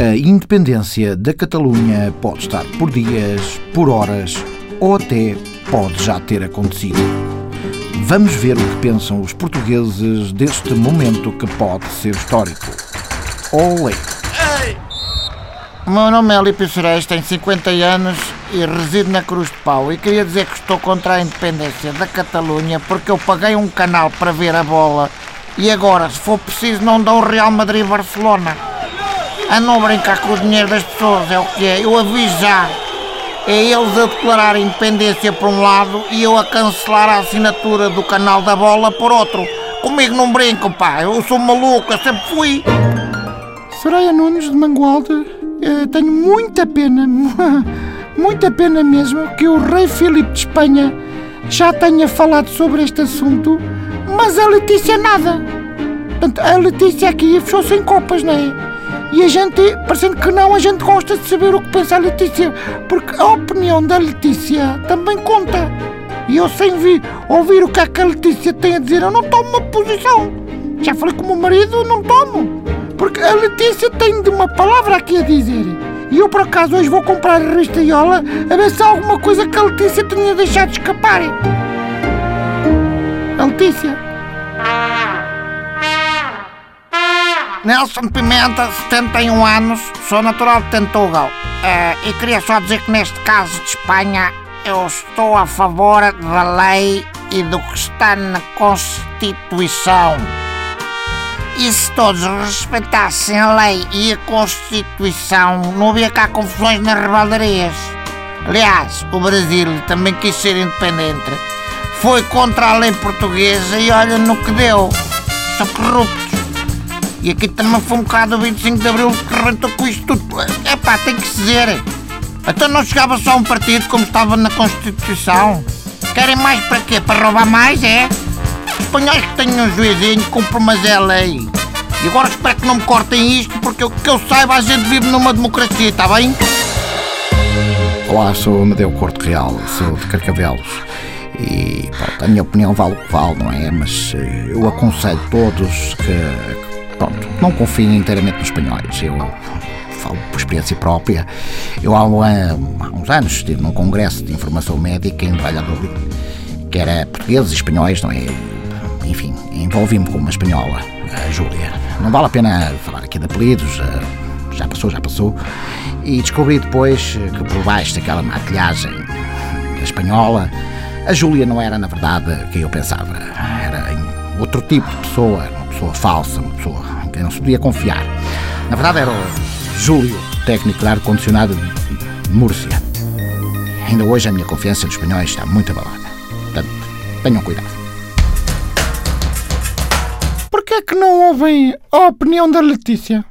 A independência da Catalunha pode estar por dias, por horas ou até pode já ter acontecido. Vamos ver o que pensam os portugueses deste momento que pode ser histórico. Olé! O meu nome é Lípio Cereis, tenho 50 anos e resido na Cruz de Pau e queria dizer que estou contra a independência da Catalunha porque eu paguei um canal para ver a bola e agora, se for preciso, não dão o Real Madrid-Barcelona. A brincar com o dinheiro das pessoas, é o que é. Eu aviso já. É eles a declarar independência por um lado e eu a cancelar a assinatura do canal da bola por outro. Comigo não brincam, pá. Eu sou maluco, eu sempre fui. Soraya Nunes de Mangualde, eh, tenho muita pena, muita pena mesmo que o rei Filipe de Espanha já tenha falado sobre este assunto, mas a Letícia nada. Portanto, a Letícia aqui fechou-se em copas, não é? E a gente, parecendo que não, a gente gosta de saber o que pensa a Letícia, porque a opinião da Letícia também conta. E eu, sem vir, ouvir o que é que a Letícia tem a dizer, eu não tomo uma posição. Já falei com o meu marido, não tomo. Porque a Letícia tem de uma palavra aqui a dizer. E eu, por acaso, hoje vou comprar a revista Iola a ver se há alguma coisa que a Letícia tinha deixado escapar. A Letícia. Nelson Pimenta, 71 anos, sou natural de Tentugal. Eh, e queria só dizer que neste caso de Espanha eu estou a favor da lei e do que está na Constituição. E se todos respeitassem a lei e a Constituição, não havia cá confusões nas rebaldarias. Aliás, o Brasil também quis ser independente. Foi contra a lei portuguesa e olha no que deu. São corruptos. E aqui também foi um bocado o 25 de Abril que rentou com isto tudo. É pá, tem que se dizer. Então não chegava só um partido como estava na Constituição. Querem mais para quê? Para roubar mais, é? Espanhóis que têm um juizinho cumprem mas é lei. E agora espero que não me cortem isto, porque eu, que eu saiba a gente vive numa democracia, está bem? Olá, sou Amadeu Corte Real, sou de Carcavelos. E pronto, a minha opinião vale o que vale, não é? Mas eh, eu aconselho todos que, pronto, não confiem inteiramente nos espanhóis. Eu falo por experiência própria. Eu há, uns anos estive num congresso de informação médica em Valladolid, que era portugueses e espanhóis, não é? Enfim, envolvi-me com uma espanhola, a Júlia. Não vale a pena falar aqui de apelidos, eh, já passou, já passou. E descobri depois que por baixo daquela maquilhagem espanhola, a Júlia não era, na verdade, quem eu pensava. Era outro tipo de pessoa, pessoa falsa, uma pessoa em quem não se podia confiar. Na verdade, era o Júlio, técnico de ar-condicionado de Múrcia. Ainda hoje a minha confiança nos espanhóis está muito abalada. Portanto, tenham cuidado. Porquê é que não ouvem a opinião da Letícia?